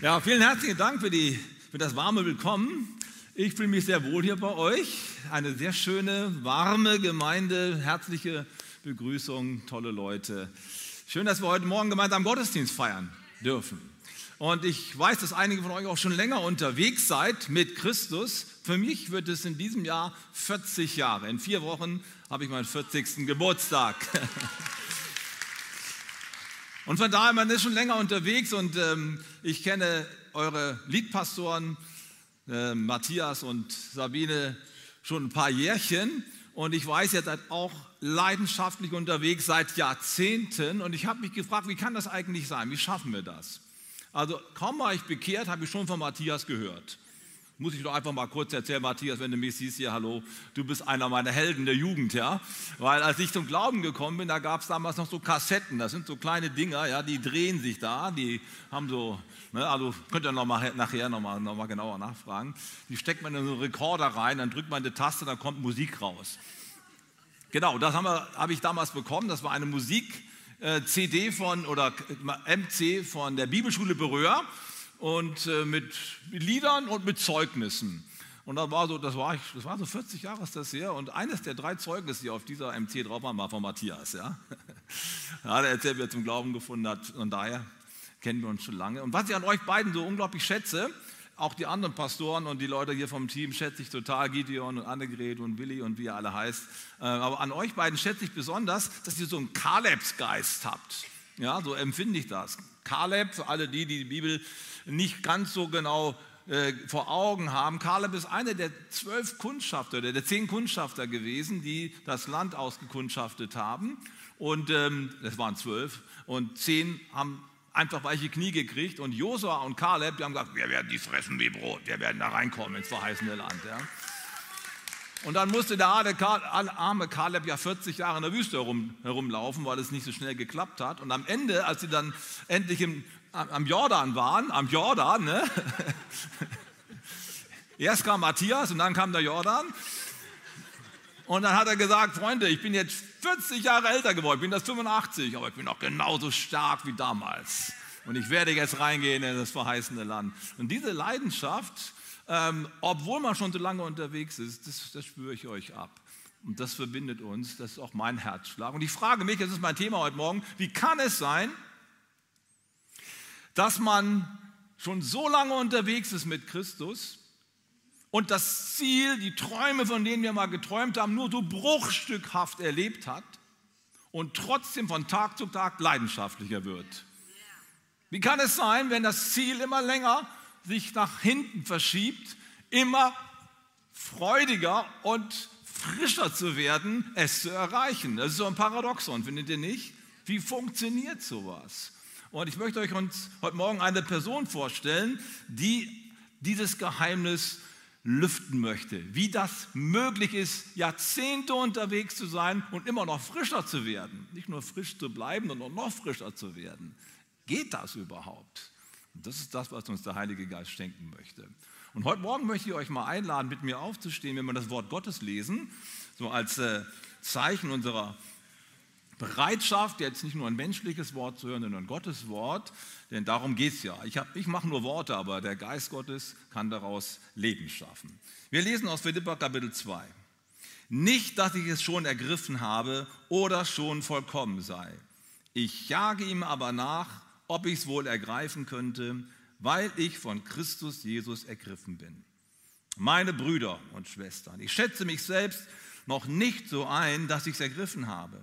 Ja, vielen herzlichen Dank für, die, für das warme Willkommen. Ich fühle mich sehr wohl hier bei euch. Eine sehr schöne, warme Gemeinde, herzliche Begrüßung, tolle Leute. Schön, dass wir heute Morgen gemeinsam Gottesdienst feiern dürfen. Und ich weiß, dass einige von euch auch schon länger unterwegs seid mit Christus. Für mich wird es in diesem Jahr 40 Jahre. In vier Wochen habe ich meinen 40. Geburtstag. Und von daher, man ist schon länger unterwegs und ähm, ich kenne eure Liedpastoren, äh, Matthias und Sabine, schon ein paar Jährchen. Und ich weiß, ihr seid auch leidenschaftlich unterwegs seit Jahrzehnten. Und ich habe mich gefragt, wie kann das eigentlich sein? Wie schaffen wir das? Also kaum war ich bekehrt, habe ich schon von Matthias gehört. Muss ich doch einfach mal kurz erzählen, Matthias, wenn du mich siehst hier, hallo, du bist einer meiner Helden der Jugend, ja. Weil als ich zum Glauben gekommen bin, da gab es damals noch so Kassetten, das sind so kleine Dinger, ja, die drehen sich da, die haben so, ne, also könnt ihr noch mal, nachher nochmal noch mal genauer nachfragen. Die steckt man in so einen Rekorder rein, dann drückt man eine Taste, dann kommt Musik raus. Genau, das habe hab ich damals bekommen, das war eine Musik-CD äh, von, oder MC von der Bibelschule Berühr und äh, mit Liedern und mit Zeugnissen. Und das war so, das war, das war so 40 Jahre ist das her. Und eines der drei Zeugnisse, die auf dieser MC drauf waren, war von Matthias. Ja? ja, der erzählt, wie er zum Glauben gefunden hat. Und daher kennen wir uns schon lange. Und was ich an euch beiden so unglaublich schätze, auch die anderen Pastoren und die Leute hier vom Team schätze ich total, Gideon und Annegret und Willi und wie ihr alle heißt. Äh, aber an euch beiden schätze ich besonders, dass ihr so einen Kalebsgeist habt. Ja, so empfinde ich das. Kaleb, für alle die, die die Bibel nicht ganz so genau äh, vor Augen haben. Kaleb ist einer der zwölf Kundschafter, der, der zehn Kundschafter gewesen, die das Land ausgekundschaftet haben. Und ähm, waren zwölf. Und zehn haben einfach weiche Knie gekriegt. Und Josua und Kaleb, die haben gesagt, wir werden die fressen wie Brot. Wir werden da reinkommen ins verheißene Land. Ja. Und dann musste der arme Kaleb ja 40 Jahre in der Wüste herum, herumlaufen, weil es nicht so schnell geklappt hat. Und am Ende, als sie dann endlich im am Jordan waren, am Jordan, ne? Erst kam Matthias und dann kam der Jordan. Und dann hat er gesagt, Freunde, ich bin jetzt 40 Jahre älter geworden, ich bin das 85, aber ich bin noch genauso stark wie damals. Und ich werde jetzt reingehen in das verheißene Land. Und diese Leidenschaft, ähm, obwohl man schon so lange unterwegs ist, das, das spüre ich euch ab. Und das verbindet uns, das ist auch mein Herzschlag. Und ich frage mich, das ist mein Thema heute Morgen, wie kann es sein, dass man schon so lange unterwegs ist mit Christus und das Ziel, die Träume, von denen wir mal geträumt haben, nur so bruchstückhaft erlebt hat und trotzdem von Tag zu Tag leidenschaftlicher wird. Wie kann es sein, wenn das Ziel immer länger sich nach hinten verschiebt, immer freudiger und frischer zu werden, es zu erreichen? Das ist so ein Paradoxon, findet ihr nicht? Wie funktioniert sowas? Und ich möchte euch uns heute Morgen eine Person vorstellen, die dieses Geheimnis lüften möchte. Wie das möglich ist, Jahrzehnte unterwegs zu sein und immer noch frischer zu werden. Nicht nur frisch zu bleiben, sondern noch frischer zu werden. Geht das überhaupt? Und das ist das, was uns der Heilige Geist schenken möchte. Und heute Morgen möchte ich euch mal einladen, mit mir aufzustehen, wenn wir das Wort Gottes lesen, so als äh, Zeichen unserer Bereitschaft, jetzt nicht nur ein menschliches Wort zu hören, sondern Gottes Wort, denn darum geht es ja. Ich, ich mache nur Worte, aber der Geist Gottes kann daraus Leben schaffen. Wir lesen aus Philippa Kapitel 2. Nicht, dass ich es schon ergriffen habe oder schon vollkommen sei. Ich jage ihm aber nach, ob ich es wohl ergreifen könnte, weil ich von Christus Jesus ergriffen bin. Meine Brüder und Schwestern, ich schätze mich selbst noch nicht so ein, dass ich es ergriffen habe.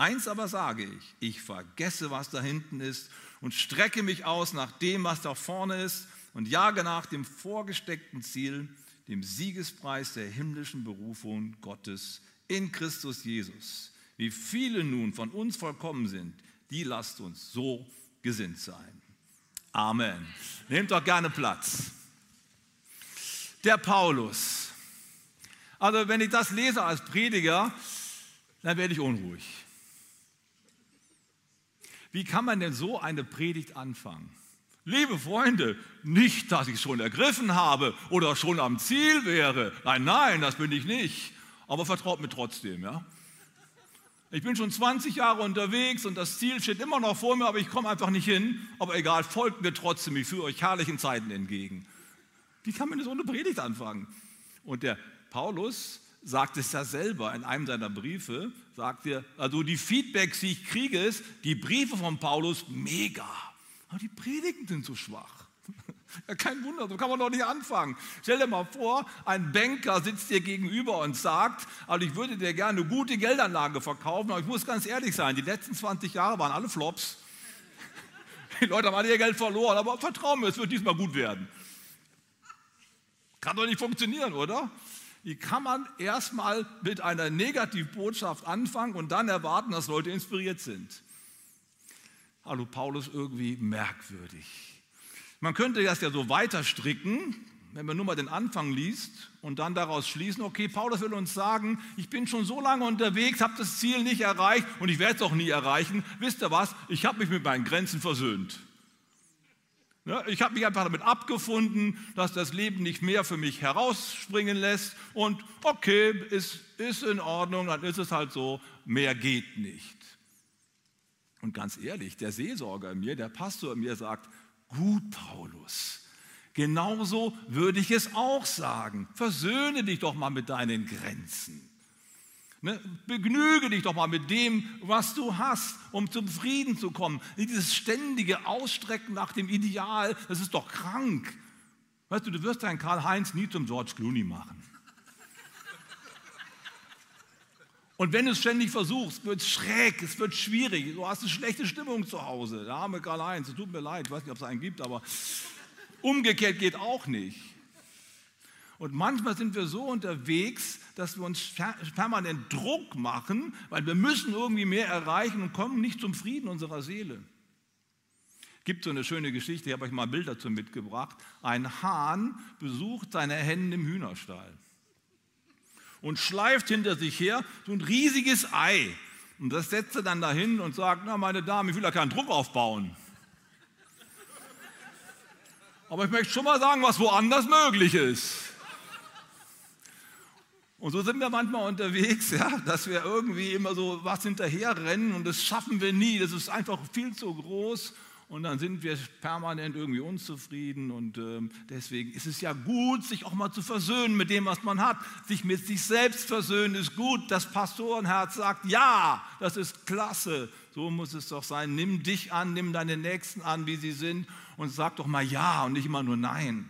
Eins aber sage ich, ich vergesse, was da hinten ist und strecke mich aus nach dem, was da vorne ist und jage nach dem vorgesteckten Ziel, dem Siegespreis der himmlischen Berufung Gottes in Christus Jesus. Wie viele nun von uns vollkommen sind, die lasst uns so gesinnt sein. Amen. Nehmt doch gerne Platz. Der Paulus. Also wenn ich das lese als Prediger, dann werde ich unruhig. Wie kann man denn so eine Predigt anfangen? Liebe Freunde, nicht, dass ich schon ergriffen habe oder schon am Ziel wäre. Nein, nein, das bin ich nicht. Aber vertraut mir trotzdem, ja? Ich bin schon 20 Jahre unterwegs und das Ziel steht immer noch vor mir, aber ich komme einfach nicht hin. Aber egal, folgt mir trotzdem, ich führe euch herrlichen Zeiten entgegen. Wie kann man das ohne Predigt anfangen? Und der Paulus sagt es ja selber in einem seiner Briefe, sagt er, also die Feedbacks, die ich kriege, ist, die Briefe von Paulus, mega. Aber die Predigten sind so schwach. Ja, kein Wunder, so kann man doch nicht anfangen. Stell dir mal vor, ein Banker sitzt dir gegenüber und sagt, also ich würde dir gerne eine gute Geldanlage verkaufen, aber ich muss ganz ehrlich sein, die letzten 20 Jahre waren alle Flops. Die Leute haben alle ihr Geld verloren, aber vertrau mir, es wird diesmal gut werden. Kann doch nicht funktionieren, oder? Wie kann man erstmal mit einer Negativbotschaft anfangen und dann erwarten, dass Leute inspiriert sind? Hallo Paulus, irgendwie merkwürdig. Man könnte das ja so weiter stricken, wenn man nur mal den Anfang liest und dann daraus schließen, okay, Paulus will uns sagen, ich bin schon so lange unterwegs, habe das Ziel nicht erreicht und ich werde es auch nie erreichen. Wisst ihr was? Ich habe mich mit meinen Grenzen versöhnt. Ich habe mich einfach damit abgefunden, dass das Leben nicht mehr für mich herausspringen lässt und okay, ist, ist in Ordnung, dann ist es halt so, mehr geht nicht. Und ganz ehrlich, der Seelsorger in mir, der Pastor in mir sagt, gut Paulus, genauso würde ich es auch sagen, versöhne dich doch mal mit deinen Grenzen. Ne? Begnüge dich doch mal mit dem, was du hast, um zum Frieden zu kommen. Dieses ständige Ausstrecken nach dem Ideal, das ist doch krank. Weißt du, du wirst deinen Karl-Heinz nie zum George Clooney machen. Und wenn du es ständig versuchst, wird es schräg, es wird schwierig. Du hast eine schlechte Stimmung zu Hause. Der arme Karl-Heinz, es tut mir leid, ich weiß nicht, ob es einen gibt, aber umgekehrt geht auch nicht. Und manchmal sind wir so unterwegs, dass wir uns permanent Druck machen, weil wir müssen irgendwie mehr erreichen und kommen nicht zum Frieden unserer Seele. Gibt so eine schöne Geschichte, ich habe euch mal ein Bild dazu mitgebracht. Ein Hahn besucht seine Hennen im Hühnerstall und schleift hinter sich her so ein riesiges Ei. Und das setzt er dann dahin und sagt, na meine Damen, ich will da keinen Druck aufbauen. Aber ich möchte schon mal sagen, was woanders möglich ist. Und so sind wir manchmal unterwegs, ja, dass wir irgendwie immer so was hinterherrennen und das schaffen wir nie. Das ist einfach viel zu groß und dann sind wir permanent irgendwie unzufrieden und äh, deswegen ist es ja gut, sich auch mal zu versöhnen mit dem, was man hat. Sich mit sich selbst versöhnen ist gut. Das Pastorenherz sagt, ja, das ist klasse. So muss es doch sein. Nimm dich an, nimm deine Nächsten an, wie sie sind und sag doch mal ja und nicht immer nur nein.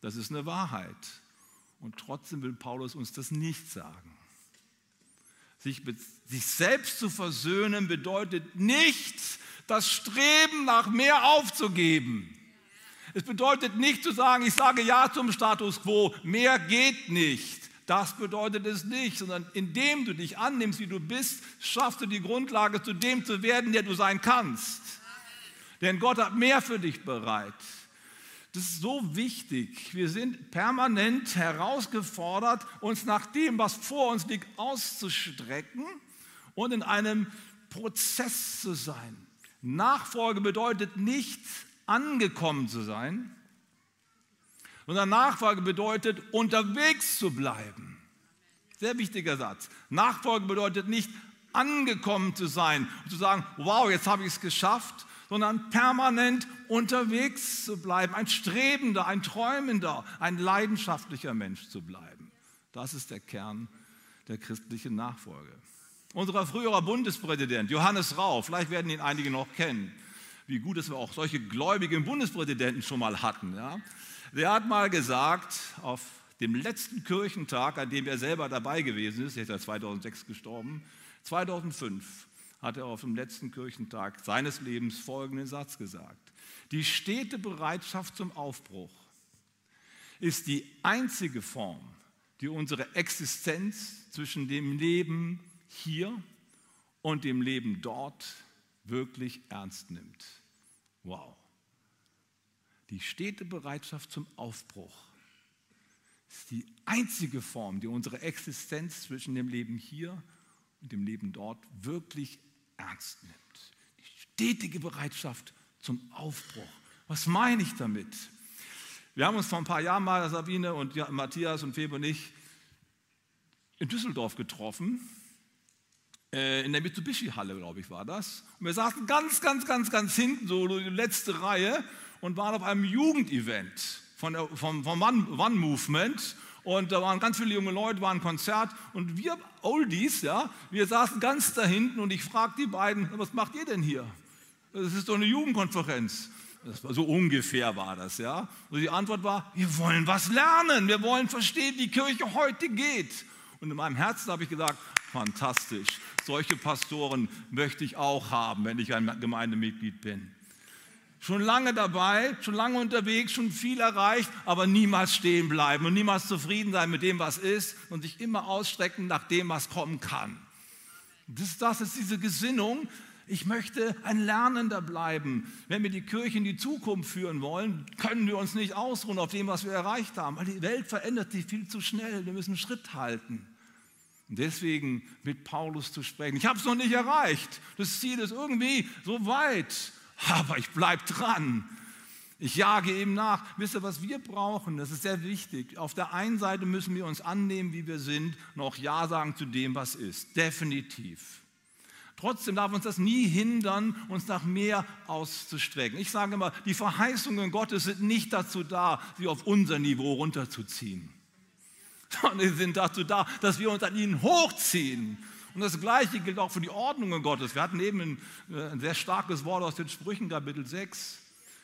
Das ist eine Wahrheit. Und trotzdem will Paulus uns das nicht sagen. Sich mit sich selbst zu versöhnen bedeutet nicht, das Streben nach mehr aufzugeben. Es bedeutet nicht zu sagen, ich sage ja zum Status quo, mehr geht nicht. Das bedeutet es nicht, sondern indem du dich annimmst, wie du bist, schaffst du die Grundlage, zu dem zu werden, der du sein kannst. Denn Gott hat mehr für dich bereit. Das ist so wichtig. Wir sind permanent herausgefordert, uns nach dem, was vor uns liegt, auszustrecken und in einem Prozess zu sein. Nachfolge bedeutet nicht angekommen zu sein, sondern Nachfolge bedeutet unterwegs zu bleiben. Sehr wichtiger Satz. Nachfolge bedeutet nicht angekommen zu sein und zu sagen, wow, jetzt habe ich es geschafft, sondern permanent unterwegs zu bleiben, ein strebender, ein träumender, ein leidenschaftlicher Mensch zu bleiben. Das ist der Kern der christlichen Nachfolge. Unser früherer Bundespräsident Johannes Rau, vielleicht werden ihn einige noch kennen, wie gut, dass wir auch solche gläubigen Bundespräsidenten schon mal hatten. Ja? Der hat mal gesagt, auf dem letzten Kirchentag, an dem er selber dabei gewesen ist, er ist ja 2006 gestorben, 2005, hat er auf dem letzten Kirchentag seines Lebens folgenden Satz gesagt. Die stete Bereitschaft zum Aufbruch ist die einzige Form, die unsere Existenz zwischen dem Leben hier und dem Leben dort wirklich ernst nimmt. Wow. Die stete Bereitschaft zum Aufbruch ist die einzige Form, die unsere Existenz zwischen dem Leben hier und dem Leben dort wirklich ernst nimmt. Die stetige Bereitschaft zum Aufbruch. Was meine ich damit? Wir haben uns vor ein paar Jahren mal, Sabine und Matthias und Febe und ich, in Düsseldorf getroffen äh, in der Mitsubishi-Halle, glaube ich, war das. Und wir saßen ganz, ganz, ganz, ganz hinten, so die letzte Reihe und waren auf einem Jugendevent von vom, vom One-Movement. Und da waren ganz viele junge Leute, war ein Konzert und wir Oldies, ja, wir saßen ganz da hinten und ich fragte die beiden, was macht ihr denn hier? Das ist doch eine Jugendkonferenz. War, so ungefähr war das, ja. Und die Antwort war, wir wollen was lernen, wir wollen verstehen, wie Kirche heute geht. Und in meinem Herzen habe ich gesagt, fantastisch, solche Pastoren möchte ich auch haben, wenn ich ein Gemeindemitglied bin. Schon lange dabei, schon lange unterwegs, schon viel erreicht, aber niemals stehen bleiben und niemals zufrieden sein mit dem, was ist und sich immer ausstrecken nach dem, was kommen kann. Das, das ist diese Gesinnung, ich möchte ein Lernender bleiben. Wenn wir die Kirche in die Zukunft führen wollen, können wir uns nicht ausruhen auf dem, was wir erreicht haben, weil die Welt verändert sich viel zu schnell. Wir müssen Schritt halten. Deswegen mit Paulus zu sprechen. Ich habe es noch nicht erreicht. Das Ziel ist irgendwie so weit, aber ich bleibe dran. Ich jage ihm nach. Wisst ihr, was wir brauchen? Das ist sehr wichtig. Auf der einen Seite müssen wir uns annehmen, wie wir sind, auch Ja sagen zu dem, was ist. Definitiv. Trotzdem darf uns das nie hindern, uns nach mehr auszustrecken. Ich sage immer, die Verheißungen Gottes sind nicht dazu da, sie auf unser Niveau runterzuziehen, sondern sie sind dazu da, dass wir uns an ihnen hochziehen. Und das Gleiche gilt auch für die Ordnungen Gottes. Wir hatten eben ein, äh, ein sehr starkes Wort aus den Sprüchen, Kapitel 6.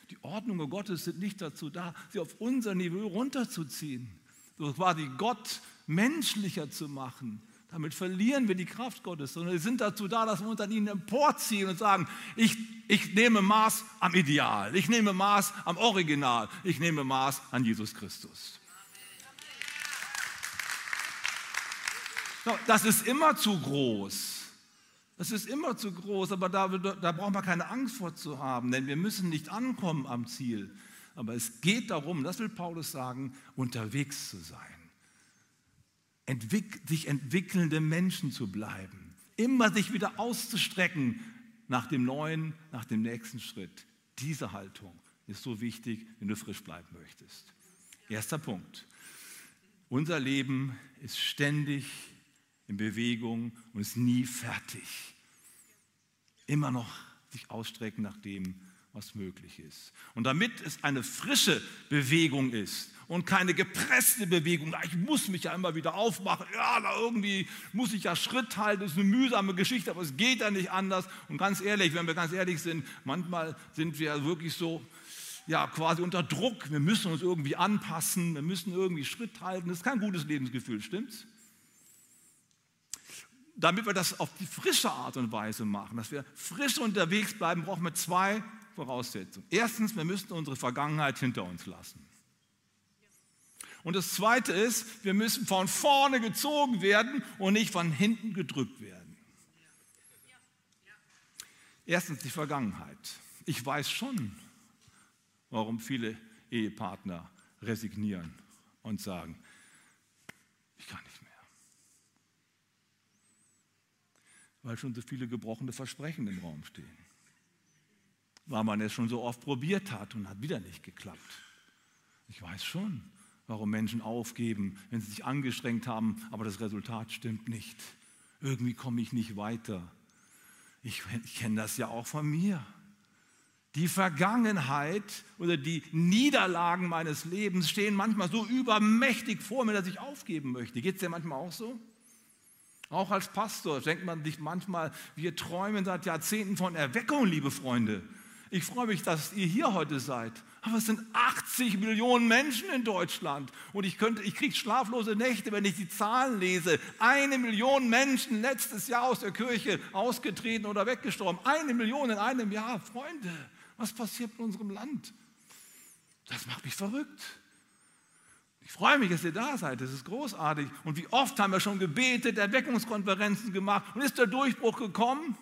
Die Ordnungen Gottes sind nicht dazu da, sie auf unser Niveau runterzuziehen, so quasi Gott menschlicher zu machen, damit verlieren wir die Kraft Gottes, sondern sie sind dazu da, dass wir uns an ihnen emporziehen und sagen, ich, ich nehme Maß am Ideal, ich nehme Maß am Original, ich nehme Maß an Jesus Christus. Das ist immer zu groß. Das ist immer zu groß, aber da, da braucht man keine Angst vor zu haben, denn wir müssen nicht ankommen am Ziel. Aber es geht darum, das will Paulus sagen, unterwegs zu sein entwick sich entwickelnde Menschen zu bleiben. Immer sich wieder auszustrecken nach dem neuen, nach dem nächsten Schritt. Diese Haltung ist so wichtig, wenn du frisch bleiben möchtest. Erster Punkt. Unser Leben ist ständig in Bewegung und ist nie fertig. Immer noch sich ausstrecken nach dem, was möglich ist. Und damit es eine frische Bewegung ist und keine gepresste Bewegung, ich muss mich ja immer wieder aufmachen, ja, da irgendwie muss ich ja Schritt halten, das ist eine mühsame Geschichte, aber es geht ja nicht anders. Und ganz ehrlich, wenn wir ganz ehrlich sind, manchmal sind wir wirklich so, ja, quasi unter Druck, wir müssen uns irgendwie anpassen, wir müssen irgendwie Schritt halten, das ist kein gutes Lebensgefühl, stimmt's? Damit wir das auf die frische Art und Weise machen, dass wir frisch unterwegs bleiben, brauchen wir zwei Voraussetzung. Erstens, wir müssen unsere Vergangenheit hinter uns lassen. Und das Zweite ist, wir müssen von vorne gezogen werden und nicht von hinten gedrückt werden. Erstens die Vergangenheit. Ich weiß schon, warum viele Ehepartner resignieren und sagen, ich kann nicht mehr. Weil schon so viele gebrochene Versprechen im Raum stehen weil man es schon so oft probiert hat und hat wieder nicht geklappt. Ich weiß schon, warum Menschen aufgeben, wenn sie sich angestrengt haben, aber das Resultat stimmt nicht. Irgendwie komme ich nicht weiter. Ich, ich kenne das ja auch von mir. Die Vergangenheit oder die Niederlagen meines Lebens stehen manchmal so übermächtig vor mir, dass ich aufgeben möchte. Geht es dir manchmal auch so? Auch als Pastor denkt man sich manchmal, wir träumen seit Jahrzehnten von Erweckung, liebe Freunde. Ich freue mich, dass ihr hier heute seid. Aber es sind 80 Millionen Menschen in Deutschland. Und ich, ich kriege schlaflose Nächte, wenn ich die Zahlen lese. Eine Million Menschen letztes Jahr aus der Kirche ausgetreten oder weggestorben. Eine Million in einem Jahr. Freunde, was passiert in unserem Land? Das macht mich verrückt. Ich freue mich, dass ihr da seid. Das ist großartig. Und wie oft haben wir schon gebetet, Erweckungskonferenzen gemacht. Und ist der Durchbruch gekommen?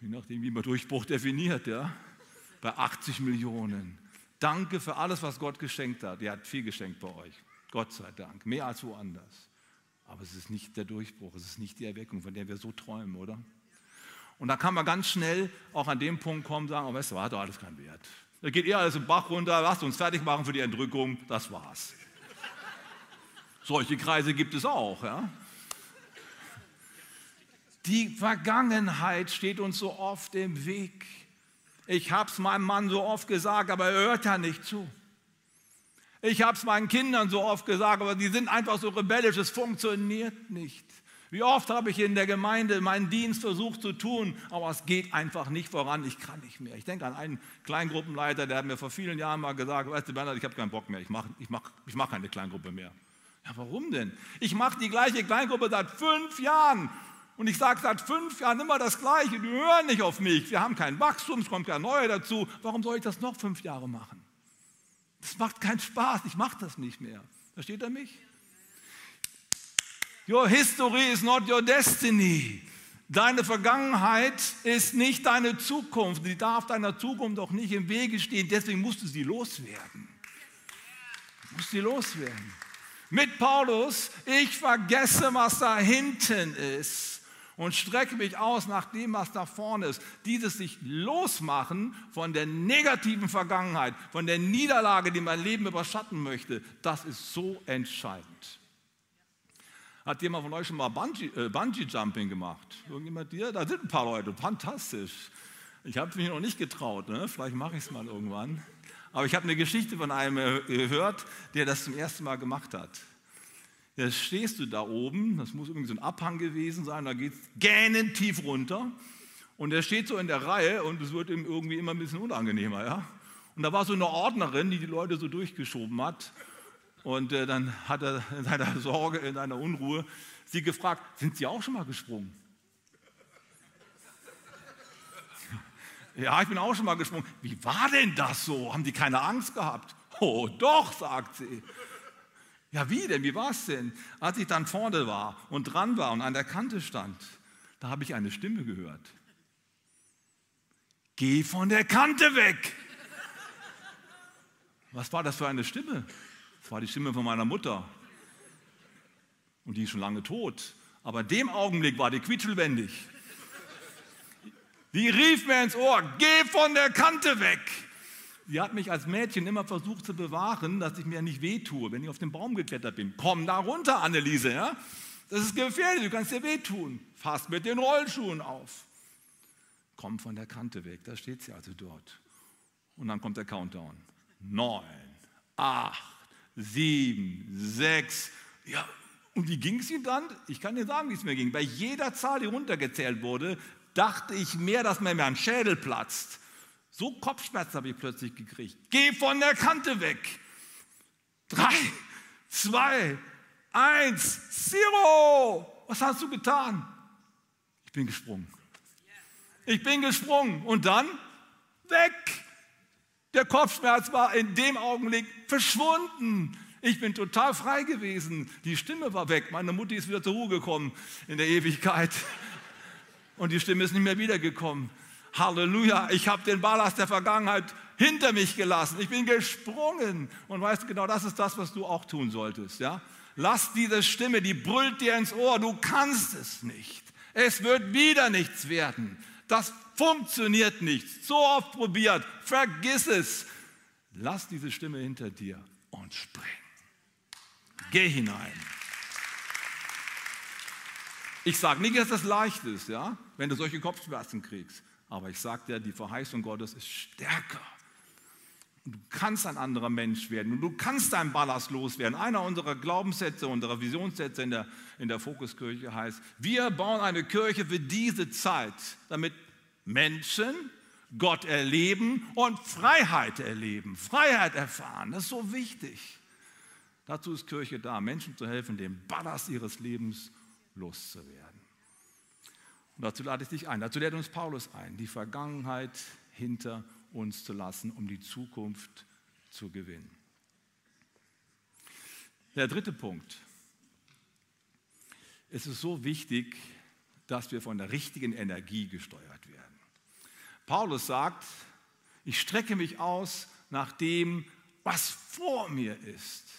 Je nachdem, wie man Durchbruch definiert, ja. Bei 80 Millionen. Danke für alles, was Gott geschenkt hat. Er hat viel geschenkt bei euch. Gott sei Dank. Mehr als woanders. Aber es ist nicht der Durchbruch, es ist nicht die Erweckung, von der wir so träumen, oder? Und da kann man ganz schnell auch an dem Punkt kommen sagen, oh, weißt du, hat doch alles keinen Wert. Da geht eher alles im Bach runter, lasst uns fertig machen für die Entrückung, das war's. Solche Kreise gibt es auch, ja. Die Vergangenheit steht uns so oft im Weg. Ich habe es meinem Mann so oft gesagt, aber er hört ja nicht zu. Ich habe es meinen Kindern so oft gesagt, aber die sind einfach so rebellisch, es funktioniert nicht. Wie oft habe ich in der Gemeinde meinen Dienst versucht zu tun, aber es geht einfach nicht voran, ich kann nicht mehr. Ich denke an einen Kleingruppenleiter, der hat mir vor vielen Jahren mal gesagt, weißt du Bernhard, ich habe keinen Bock mehr, ich mache ich mach, ich mach keine Kleingruppe mehr. Ja, warum denn? Ich mache die gleiche Kleingruppe seit fünf Jahren und ich sage seit fünf Jahren immer das Gleiche, die hören nicht auf mich, wir haben kein Wachstum, es kommt kein Neuer dazu, warum soll ich das noch fünf Jahre machen? Das macht keinen Spaß, ich mache das nicht mehr. Versteht er mich? Your history is not your destiny. Deine Vergangenheit ist nicht deine Zukunft. Die darf deiner Zukunft auch nicht im Wege stehen. Deswegen musst du sie loswerden. Du musst sie loswerden. Mit Paulus, ich vergesse, was da hinten ist und strecke mich aus nach dem, was da vorne ist. Dieses sich losmachen von der negativen Vergangenheit, von der Niederlage, die mein Leben überschatten möchte, das ist so entscheidend. Hat jemand von euch schon mal Bungee, äh, Bungee Jumping gemacht? Irgendjemand hier? Da sind ein paar Leute, fantastisch. Ich habe mich noch nicht getraut, ne? vielleicht mache ich es mal irgendwann. Aber ich habe eine Geschichte von einem äh, gehört, der das zum ersten Mal gemacht hat. Da stehst du da oben, das muss irgendwie so ein Abhang gewesen sein, da geht es gähnend tief runter. Und er steht so in der Reihe und es wird ihm irgendwie immer ein bisschen unangenehmer. Ja? Und da war so eine Ordnerin, die die Leute so durchgeschoben hat. Und äh, dann hat er in seiner Sorge, in seiner Unruhe sie gefragt, sind Sie auch schon mal gesprungen? Ja, ich bin auch schon mal gesprungen. Wie war denn das so? Haben die keine Angst gehabt? Oh, doch, sagt sie. Ja, wie denn? Wie war es denn? Als ich dann vorne war und dran war und an der Kante stand, da habe ich eine Stimme gehört. Geh von der Kante weg! Was war das für eine Stimme? Das war die Stimme von meiner Mutter. Und die ist schon lange tot. Aber in dem Augenblick war die quietschlebendig. Die rief mir ins Ohr, geh von der Kante weg. Sie hat mich als Mädchen immer versucht zu bewahren, dass ich mir nicht wehtue, wenn ich auf den Baum geklettert bin. Komm da runter, Anneliese. Ja? Das ist gefährlich, du kannst dir wehtun. Fass mit den Rollschuhen auf. Komm von der Kante weg, da steht sie also dort. Und dann kommt der Countdown. Neun, acht, sieben, sechs. Ja, und wie ging es ihm dann? Ich kann dir sagen, wie es mir ging. Bei jeder Zahl, die runtergezählt wurde, dachte ich mehr, dass mir mein Schädel platzt. So Kopfschmerzen habe ich plötzlich gekriegt. Geh von der Kante weg. Drei, zwei, eins, zero. Was hast du getan? Ich bin gesprungen. Ich bin gesprungen und dann weg. Der Kopfschmerz war in dem Augenblick verschwunden. Ich bin total frei gewesen. Die Stimme war weg. Meine Mutti ist wieder zur Ruhe gekommen in der Ewigkeit. Und die Stimme ist nicht mehr wiedergekommen. Halleluja, ich habe den Ballast der Vergangenheit hinter mich gelassen. Ich bin gesprungen. Und weißt du, genau das ist das, was du auch tun solltest. Ja? Lass diese Stimme, die brüllt dir ins Ohr, du kannst es nicht. Es wird wieder nichts werden. Das funktioniert nicht. So oft probiert. Vergiss es. Lass diese Stimme hinter dir und spring. Geh hinein. Ich sage nicht, dass das leicht ist, ja, wenn du solche Kopfschmerzen kriegst. Aber ich sage dir, die Verheißung Gottes ist stärker. Du kannst ein anderer Mensch werden und du kannst deinen Ballast loswerden. Einer unserer Glaubenssätze, unserer Visionssätze in der, in der Fokuskirche heißt, wir bauen eine Kirche für diese Zeit, damit Menschen Gott erleben und Freiheit erleben, Freiheit erfahren. Das ist so wichtig. Dazu ist Kirche da, Menschen zu helfen, den Ballast ihres Lebens loszuwerden. Und dazu lade ich dich ein, dazu lädt uns Paulus ein, die Vergangenheit hinter uns zu lassen, um die Zukunft zu gewinnen. Der dritte Punkt. Es ist so wichtig, dass wir von der richtigen Energie gesteuert werden. Paulus sagt, ich strecke mich aus nach dem, was vor mir ist.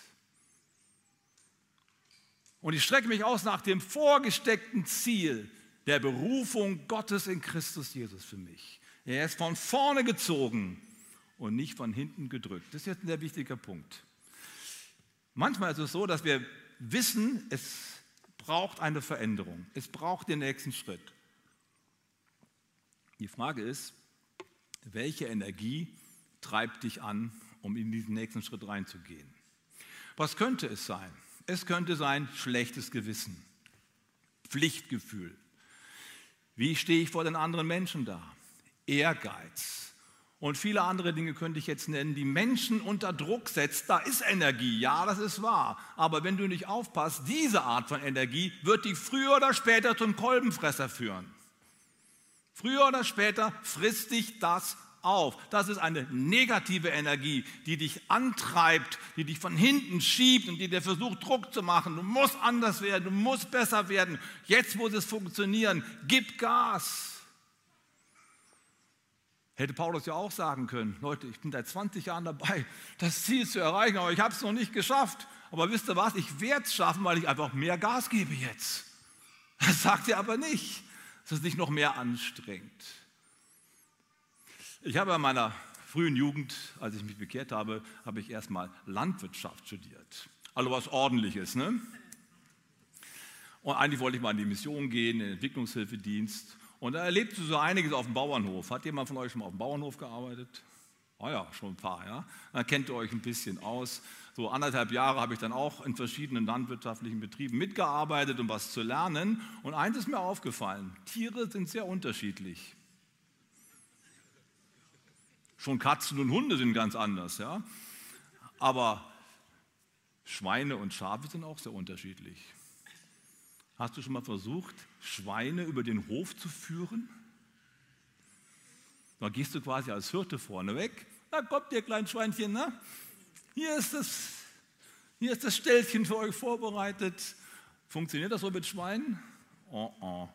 Und ich strecke mich aus nach dem vorgesteckten Ziel der Berufung Gottes in Christus Jesus für mich. Er ist von vorne gezogen und nicht von hinten gedrückt. Das ist jetzt ein sehr wichtiger Punkt. Manchmal ist es so, dass wir wissen, es braucht eine Veränderung. Es braucht den nächsten Schritt. Die Frage ist, welche Energie treibt dich an, um in diesen nächsten Schritt reinzugehen? Was könnte es sein? Es könnte sein schlechtes Gewissen, Pflichtgefühl. Wie stehe ich vor den anderen Menschen da? Ehrgeiz. Und viele andere Dinge könnte ich jetzt nennen, die Menschen unter Druck setzt. Da ist Energie, ja, das ist wahr. Aber wenn du nicht aufpasst, diese Art von Energie wird dich früher oder später zum Kolbenfresser führen. Früher oder später frisst dich das auf. Das ist eine negative Energie, die dich antreibt, die dich von hinten schiebt und die dir versucht, Druck zu machen. Du musst anders werden, du musst besser werden. Jetzt muss es funktionieren. Gib Gas. Hätte Paulus ja auch sagen können, Leute, ich bin seit 20 Jahren dabei, das Ziel zu erreichen, aber ich habe es noch nicht geschafft. Aber wisst ihr was, ich werde es schaffen, weil ich einfach mehr Gas gebe jetzt. Das sagt er aber nicht dass es nicht noch mehr anstrengt. Ich habe in meiner frühen Jugend, als ich mich bekehrt habe, habe ich erstmal Landwirtschaft studiert. Also was ordentliches, ne? Und eigentlich wollte ich mal in die Mission gehen, in den Entwicklungshilfedienst. Und da erlebte so einiges auf dem Bauernhof. Hat jemand von euch schon mal auf dem Bauernhof gearbeitet? Ah ja, schon ein paar, ja. Dann kennt ihr euch ein bisschen aus. So anderthalb Jahre habe ich dann auch in verschiedenen landwirtschaftlichen Betrieben mitgearbeitet, um was zu lernen. Und eins ist mir aufgefallen, Tiere sind sehr unterschiedlich. Schon Katzen und Hunde sind ganz anders, ja. Aber Schweine und Schafe sind auch sehr unterschiedlich. Hast du schon mal versucht, Schweine über den Hof zu führen? Da gehst du quasi als Hirte vorne weg. Da kommt ihr kleinen Schweinchen, ne? Hier ist das, hier ist das Ställchen für euch vorbereitet. Funktioniert das so mit Schweinen? Oh, oh.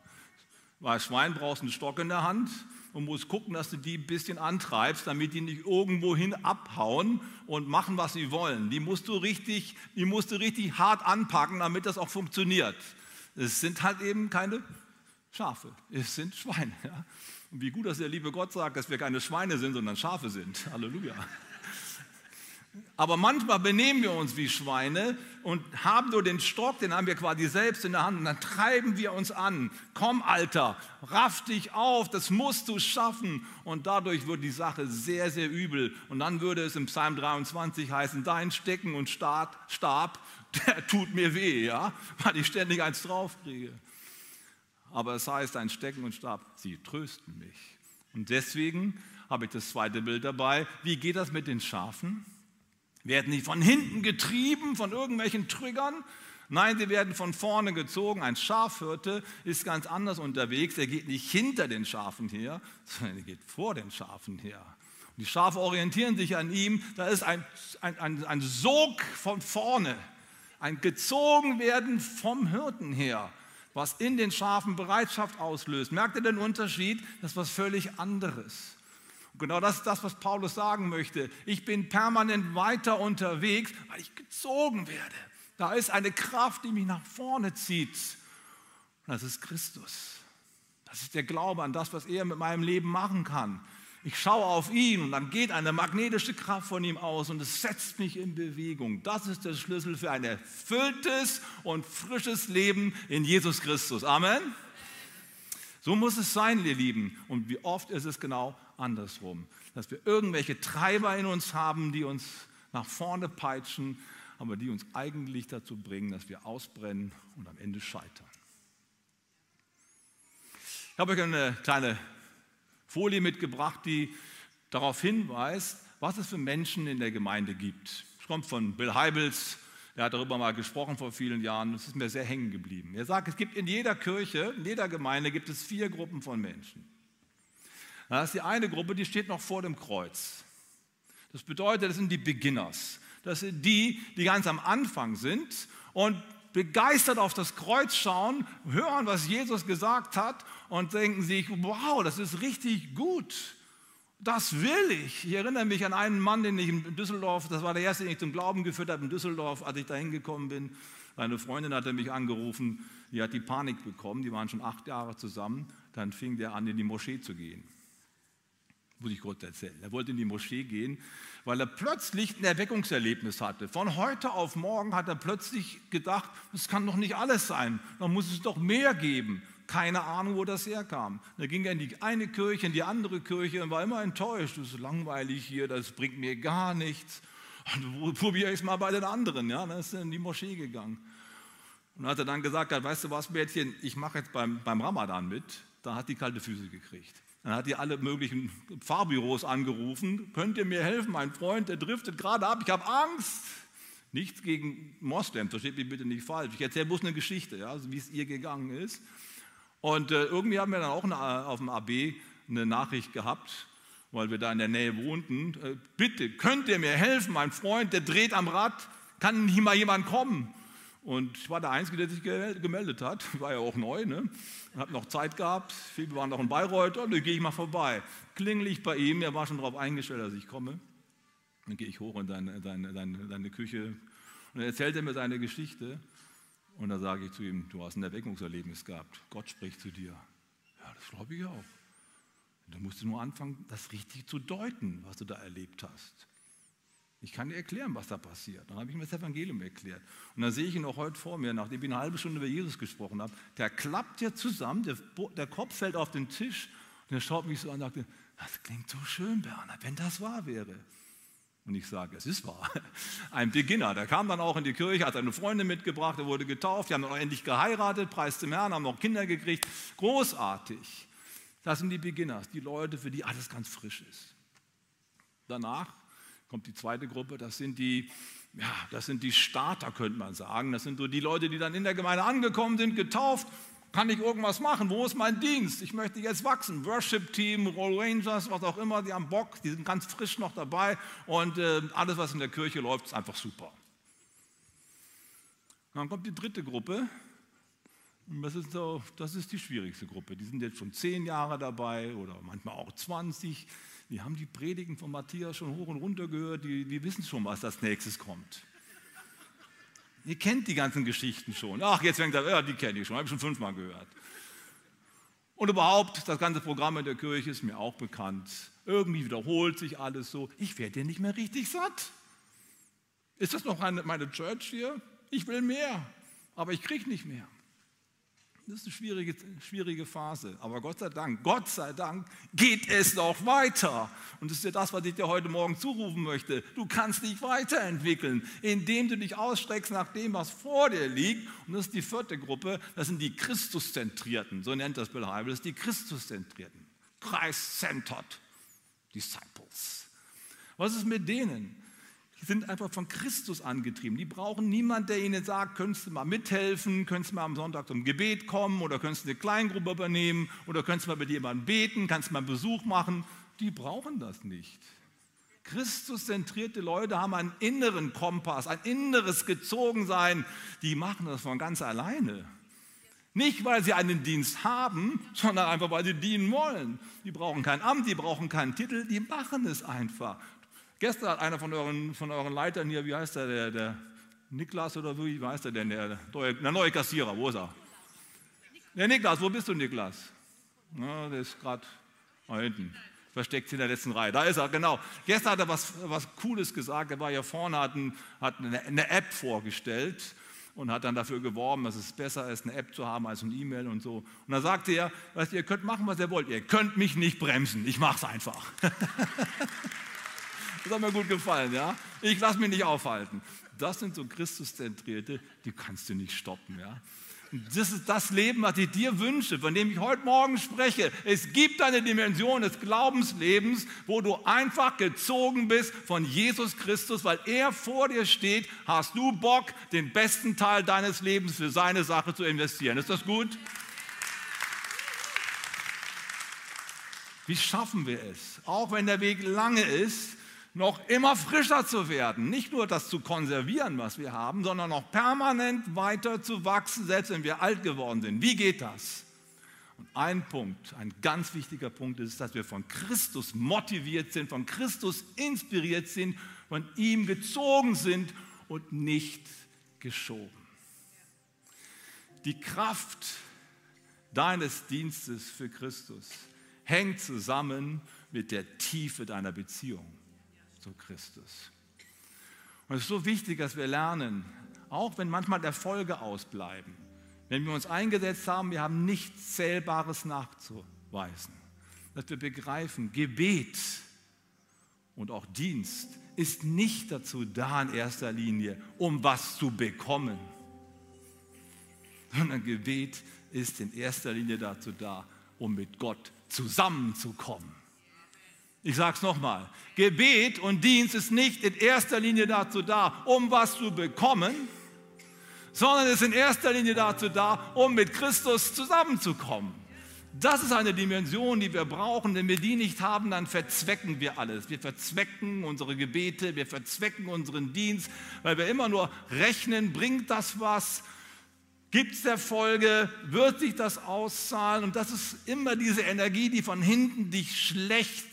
Bei Schwein brauchst einen Stock in der Hand und musst gucken, dass du die ein bisschen antreibst, damit die nicht irgendwohin abhauen und machen, was sie wollen. Die musst du richtig, die musst du richtig hart anpacken, damit das auch funktioniert. Es sind halt eben keine Schafe, es sind Schweine. Ja? Und wie gut, dass der liebe Gott sagt, dass wir keine Schweine sind, sondern Schafe sind. Halleluja. Aber manchmal benehmen wir uns wie Schweine und haben nur den Stock, den haben wir quasi selbst in der Hand und dann treiben wir uns an. Komm, Alter, raff dich auf, das musst du schaffen. Und dadurch wird die Sache sehr, sehr übel. Und dann würde es im Psalm 23 heißen, dein Stecken und Stab, der tut mir weh, ja, weil ich ständig eins draufkriege aber es heißt, ein Stecken und Stab, sie trösten mich. Und deswegen habe ich das zweite Bild dabei. Wie geht das mit den Schafen? Werden die von hinten getrieben von irgendwelchen Triggern? Nein, sie werden von vorne gezogen. Ein Schafhirte ist ganz anders unterwegs. Er geht nicht hinter den Schafen her, sondern er geht vor den Schafen her. Und die Schafe orientieren sich an ihm. Da ist ein, ein, ein, ein Sog von vorne, ein Gezogenwerden vom Hirten her was in den Schafen Bereitschaft auslöst. Merkt ihr den Unterschied? Das ist was völlig anderes. Genau das ist das, was Paulus sagen möchte. Ich bin permanent weiter unterwegs, weil ich gezogen werde. Da ist eine Kraft, die mich nach vorne zieht. Und das ist Christus. Das ist der Glaube an das, was er mit meinem Leben machen kann. Ich schaue auf ihn und dann geht eine magnetische Kraft von ihm aus und es setzt mich in Bewegung. Das ist der Schlüssel für ein erfülltes und frisches Leben in Jesus Christus. Amen. So muss es sein, ihr Lieben. Und wie oft ist es genau andersrum, dass wir irgendwelche Treiber in uns haben, die uns nach vorne peitschen, aber die uns eigentlich dazu bringen, dass wir ausbrennen und am Ende scheitern. Ich habe euch eine kleine Folie mitgebracht, die darauf hinweist, was es für Menschen in der Gemeinde gibt. Es kommt von Bill Heibels, er hat darüber mal gesprochen vor vielen Jahren, das ist mir sehr hängen geblieben. Er sagt, es gibt in jeder Kirche, in jeder Gemeinde gibt es vier Gruppen von Menschen. Das ist die eine Gruppe, die steht noch vor dem Kreuz. Das bedeutet, das sind die Beginners. Das sind die, die ganz am Anfang sind und begeistert auf das Kreuz schauen, hören, was Jesus gesagt hat und denken sich, wow, das ist richtig gut. Das will ich. Ich erinnere mich an einen Mann, den ich in Düsseldorf, das war der erste, den ich zum Glauben geführt habe in Düsseldorf, als ich da hingekommen bin. Meine Freundin hatte mich angerufen, die hat die Panik bekommen, die waren schon acht Jahre zusammen. Dann fing der an, in die Moschee zu gehen. Muss ich kurz erzählen. Er wollte in die Moschee gehen, weil er plötzlich ein Erweckungserlebnis hatte. Von heute auf morgen hat er plötzlich gedacht, das kann doch nicht alles sein, da muss es doch mehr geben. Keine Ahnung, wo das herkam. Da ging er in die eine Kirche, in die andere Kirche und war immer enttäuscht. Das ist langweilig hier, das bringt mir gar nichts. Und probiere ich es mal bei den anderen. Ja, dann ist er in die Moschee gegangen. Und als er dann gesagt hat, weißt du was, Mädchen, ich mache jetzt beim, beim Ramadan mit, da hat die kalte Füße gekriegt. Dann hat die alle möglichen Fahrbüros angerufen. Könnt ihr mir helfen? Mein Freund, der driftet gerade ab. Ich habe Angst. Nichts gegen Moslems, versteht mich bitte nicht falsch. Ich erzähle bloß eine Geschichte, ja, wie es ihr gegangen ist. Und äh, irgendwie haben wir dann auch eine, auf dem AB eine Nachricht gehabt, weil wir da in der Nähe wohnten. Äh, bitte, könnt ihr mir helfen? Mein Freund, der dreht am Rad. Kann nicht mal jemand kommen? Und ich war der Einzige, der sich gemeldet hat. War ja auch neu, ne? Hab noch Zeit gehabt. Viele waren noch in Bayreuth. Und dann gehe ich mal vorbei. Klingel ich bei ihm. Er war schon darauf eingestellt, dass ich komme. Dann gehe ich hoch in seine, seine, seine, seine Küche. Und dann erzählt er mir seine Geschichte. Und dann sage ich zu ihm: Du hast ein Erweckungserlebnis gehabt. Gott spricht zu dir. Ja, das glaube ich auch. Und musst du nur anfangen, das richtig zu deuten, was du da erlebt hast. Ich kann dir erklären, was da passiert. Dann habe ich mir das Evangelium erklärt. Und dann sehe ich ihn auch heute vor mir, nachdem ich eine halbe Stunde über Jesus gesprochen habe. Der klappt ja zusammen, der, der Kopf fällt auf den Tisch und er schaut mich so an und sagt, das klingt so schön, Bernhard, wenn das wahr wäre. Und ich sage, es ist wahr. Ein Beginner, der kam dann auch in die Kirche, hat seine Freunde mitgebracht, er wurde getauft, die haben dann auch endlich geheiratet, preis dem Herrn, haben noch Kinder gekriegt. Großartig. Das sind die Beginners, die Leute, für die alles ganz frisch ist. Danach kommt die zweite Gruppe, das sind die, ja, das sind die Starter, könnte man sagen. Das sind so die Leute, die dann in der Gemeinde angekommen sind, getauft. Kann ich irgendwas machen? Wo ist mein Dienst? Ich möchte jetzt wachsen. Worship-Team, Roll Rangers, was auch immer, die haben Bock, die sind ganz frisch noch dabei und äh, alles, was in der Kirche läuft, ist einfach super. Dann kommt die dritte Gruppe, das ist, so, das ist die schwierigste Gruppe. Die sind jetzt schon zehn Jahre dabei oder manchmal auch 20. Die haben die Predigen von Matthias schon hoch und runter gehört, die, die wissen schon, was als nächstes kommt. Ihr kennt die ganzen Geschichten schon. Ach, jetzt fängt er, ja, die kenne ich schon, habe ich schon fünfmal gehört. Und überhaupt, das ganze Programm in der Kirche ist mir auch bekannt. Irgendwie wiederholt sich alles so. Ich werde ja nicht mehr richtig satt. Ist das noch eine, meine Church hier? Ich will mehr, aber ich kriege nicht mehr. Das ist eine schwierige, schwierige Phase. Aber Gott sei Dank, Gott sei Dank geht es noch weiter. Und das ist ja das, was ich dir heute Morgen zurufen möchte. Du kannst dich weiterentwickeln, indem du dich ausstreckst nach dem, was vor dir liegt. Und das ist die vierte Gruppe, das sind die Christuszentrierten. So nennt das Bill Heibel, das sind die Christuszentrierten. Christ-centered Disciples. Was ist mit denen? Sind einfach von Christus angetrieben. Die brauchen niemanden, der ihnen sagt, könntest du mal mithelfen, könntest du mal am Sonntag zum Gebet kommen oder könntest du eine Kleingruppe übernehmen oder könntest du mal mit jemandem beten, kannst du mal einen Besuch machen. Die brauchen das nicht. Christuszentrierte Leute haben einen inneren Kompass, ein inneres Gezogensein. Die machen das von ganz alleine. Nicht, weil sie einen Dienst haben, sondern einfach, weil sie dienen wollen. Die brauchen kein Amt, die brauchen keinen Titel, die machen es einfach. Gestern hat einer von euren, von euren Leitern hier, wie heißt der, der, der Niklas oder wie heißt der denn, der, der neue Kassierer, wo ist er? Der Niklas, wo bist du, Niklas? Na, der ist gerade da hinten, versteckt in der letzten Reihe. Da ist er, genau. Gestern hat er was, was Cooles gesagt. Er war hier vorne, hat, ein, hat eine, eine App vorgestellt und hat dann dafür geworben, dass es besser ist, eine App zu haben als ein E-Mail und so. Und da sagte er, weißt, ihr könnt machen, was ihr wollt. Ihr könnt mich nicht bremsen. Ich mache es einfach. Das hat mir gut gefallen, ja. Ich lasse mich nicht aufhalten. Das sind so Christuszentrierte, die kannst du nicht stoppen, ja. Das ist das Leben, was ich dir wünsche, von dem ich heute Morgen spreche. Es gibt eine Dimension des Glaubenslebens, wo du einfach gezogen bist von Jesus Christus, weil er vor dir steht. Hast du Bock, den besten Teil deines Lebens für seine Sache zu investieren? Ist das gut? Wie schaffen wir es? Auch wenn der Weg lange ist, noch immer frischer zu werden. Nicht nur das zu konservieren, was wir haben, sondern noch permanent weiter zu wachsen, selbst wenn wir alt geworden sind. Wie geht das? Und ein Punkt, ein ganz wichtiger Punkt ist, dass wir von Christus motiviert sind, von Christus inspiriert sind, von ihm gezogen sind und nicht geschoben. Die Kraft deines Dienstes für Christus hängt zusammen mit der Tiefe deiner Beziehung zu Christus. Und es ist so wichtig, dass wir lernen, auch wenn manchmal Erfolge ausbleiben, wenn wir uns eingesetzt haben, wir haben nichts Zählbares nachzuweisen. Dass wir begreifen, Gebet und auch Dienst ist nicht dazu da in erster Linie, um was zu bekommen, sondern Gebet ist in erster Linie dazu da, um mit Gott zusammenzukommen. Ich sage es nochmal, Gebet und Dienst ist nicht in erster Linie dazu da, um was zu bekommen, sondern ist in erster Linie dazu da, um mit Christus zusammenzukommen. Das ist eine Dimension, die wir brauchen. Wenn wir die nicht haben, dann verzwecken wir alles. Wir verzwecken unsere Gebete, wir verzwecken unseren Dienst, weil wir immer nur rechnen, bringt das was? Gibt es Erfolge? Wird sich das auszahlen? Und das ist immer diese Energie, die von hinten dich schlecht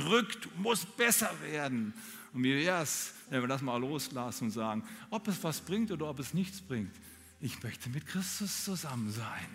drückt, muss besser werden. Und wie wäre es, wenn wir das mal loslassen und sagen, ob es was bringt oder ob es nichts bringt? Ich möchte mit Christus zusammen sein.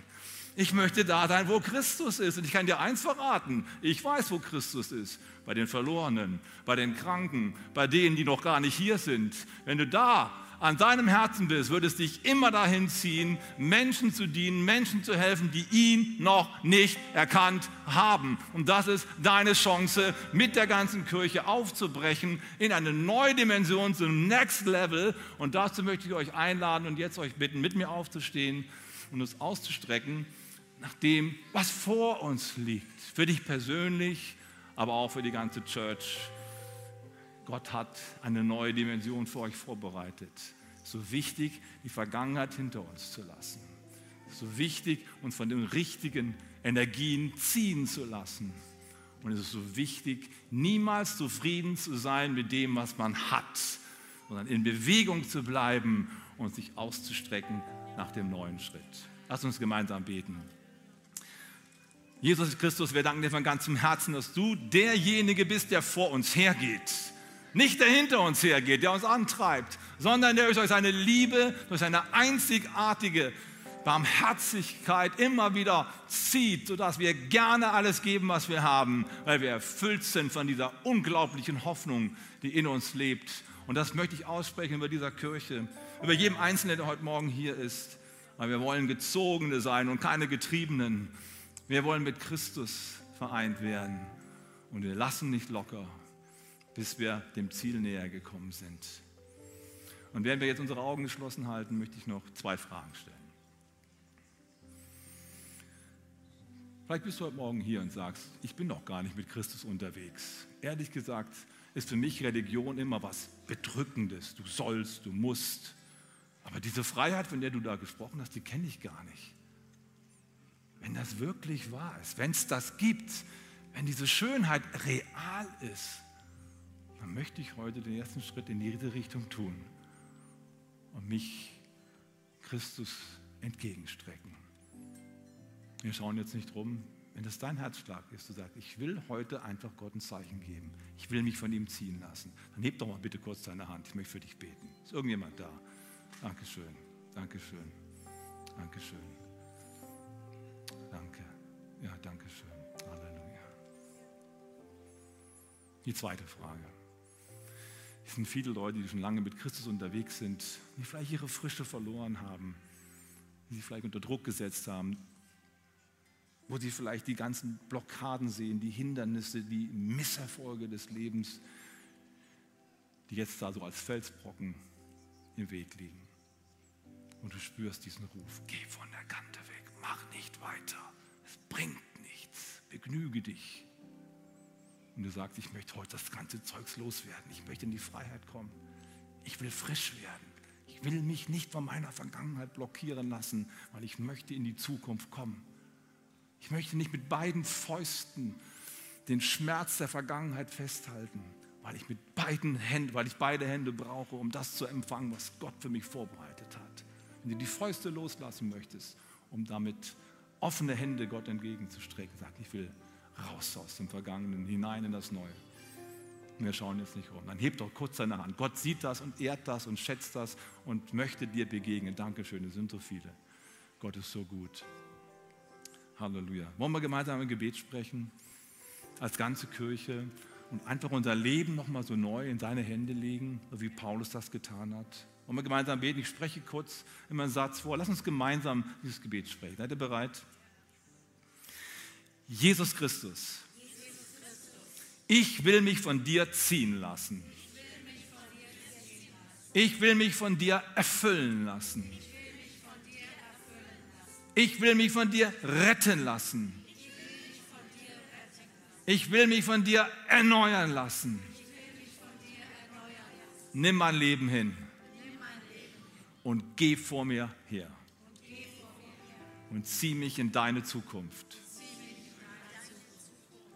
Ich möchte da sein, wo Christus ist. Und ich kann dir eins verraten. Ich weiß, wo Christus ist. Bei den Verlorenen, bei den Kranken, bei denen, die noch gar nicht hier sind. Wenn du da an deinem Herzen bist, wird es dich immer dahin ziehen, Menschen zu dienen, Menschen zu helfen, die ihn noch nicht erkannt haben. Und das ist deine Chance, mit der ganzen Kirche aufzubrechen in eine neue Dimension, zum Next Level. Und dazu möchte ich euch einladen und jetzt euch bitten, mit mir aufzustehen und uns auszustrecken nach dem, was vor uns liegt. Für dich persönlich, aber auch für die ganze Church. Gott hat eine neue Dimension für euch vorbereitet. So wichtig, die Vergangenheit hinter uns zu lassen. So wichtig, uns von den richtigen Energien ziehen zu lassen. Und es ist so wichtig, niemals zufrieden zu sein mit dem, was man hat, sondern in Bewegung zu bleiben und sich auszustrecken nach dem neuen Schritt. Lass uns gemeinsam beten. Jesus Christus, wir danken dir von ganzem Herzen, dass du derjenige bist, der vor uns hergeht. Nicht der hinter uns hergeht, der uns antreibt, sondern der durch seine Liebe, durch seine einzigartige Barmherzigkeit immer wieder zieht, sodass wir gerne alles geben, was wir haben, weil wir erfüllt sind von dieser unglaublichen Hoffnung, die in uns lebt. Und das möchte ich aussprechen über dieser Kirche, über jedem Einzelnen, der heute Morgen hier ist. Weil wir wollen Gezogene sein und keine Getriebenen. Wir wollen mit Christus vereint werden und wir lassen nicht locker, bis wir dem Ziel näher gekommen sind. Und während wir jetzt unsere Augen geschlossen halten, möchte ich noch zwei Fragen stellen. Vielleicht bist du heute Morgen hier und sagst, ich bin doch gar nicht mit Christus unterwegs. Ehrlich gesagt ist für mich Religion immer was Bedrückendes. Du sollst, du musst. Aber diese Freiheit, von der du da gesprochen hast, die kenne ich gar nicht wenn das wirklich wahr ist, wenn es das gibt, wenn diese Schönheit real ist, dann möchte ich heute den ersten Schritt in diese Richtung tun und mich Christus entgegenstrecken. Wir schauen jetzt nicht rum, wenn das dein Herzschlag ist, du sagst, ich will heute einfach Gott ein Zeichen geben. Ich will mich von ihm ziehen lassen. Dann heb doch mal bitte kurz deine Hand. Ich möchte für dich beten. Ist irgendjemand da? Dankeschön. Dankeschön. Dankeschön. Danke. Ja, danke schön. Halleluja. Die zweite Frage. Es sind viele Leute, die schon lange mit Christus unterwegs sind, die vielleicht ihre Frische verloren haben, die sie vielleicht unter Druck gesetzt haben, wo sie vielleicht die ganzen Blockaden sehen, die Hindernisse, die Misserfolge des Lebens, die jetzt da so als Felsbrocken im Weg liegen. Und du spürst diesen Ruf, geh von der Kante weg, mach nicht weiter bringt nichts. Begnüge dich. Und du sagst, ich möchte heute das ganze Zeugs loswerden. Ich möchte in die Freiheit kommen. Ich will frisch werden. Ich will mich nicht von meiner Vergangenheit blockieren lassen, weil ich möchte in die Zukunft kommen. Ich möchte nicht mit beiden Fäusten den Schmerz der Vergangenheit festhalten, weil ich mit beiden Händen, weil ich beide Hände brauche, um das zu empfangen, was Gott für mich vorbereitet hat. Wenn du die Fäuste loslassen möchtest, um damit offene Hände Gott entgegenzustrecken. Sagt, ich will raus aus dem Vergangenen, hinein in das Neue. Wir schauen jetzt nicht rum. Dann hebt doch kurz seine Hand. Gott sieht das und ehrt das und schätzt das und möchte dir begegnen. Dankeschön, es sind so viele. Gott ist so gut. Halleluja. Wollen wir gemeinsam ein Gebet sprechen? Als ganze Kirche. und einfach unser Leben nochmal so neu in seine Hände legen, wie Paulus das getan hat. Wollen wir gemeinsam beten? Ich spreche kurz immer einen Satz vor. Lass uns gemeinsam dieses Gebet sprechen. Seid ihr bereit? Jesus Christus, ich will mich von dir ziehen lassen. Ich will mich von dir erfüllen lassen. Ich will mich von dir retten lassen. Ich will mich von dir erneuern lassen. Nimm mein Leben hin und geh vor mir her und zieh mich in deine Zukunft.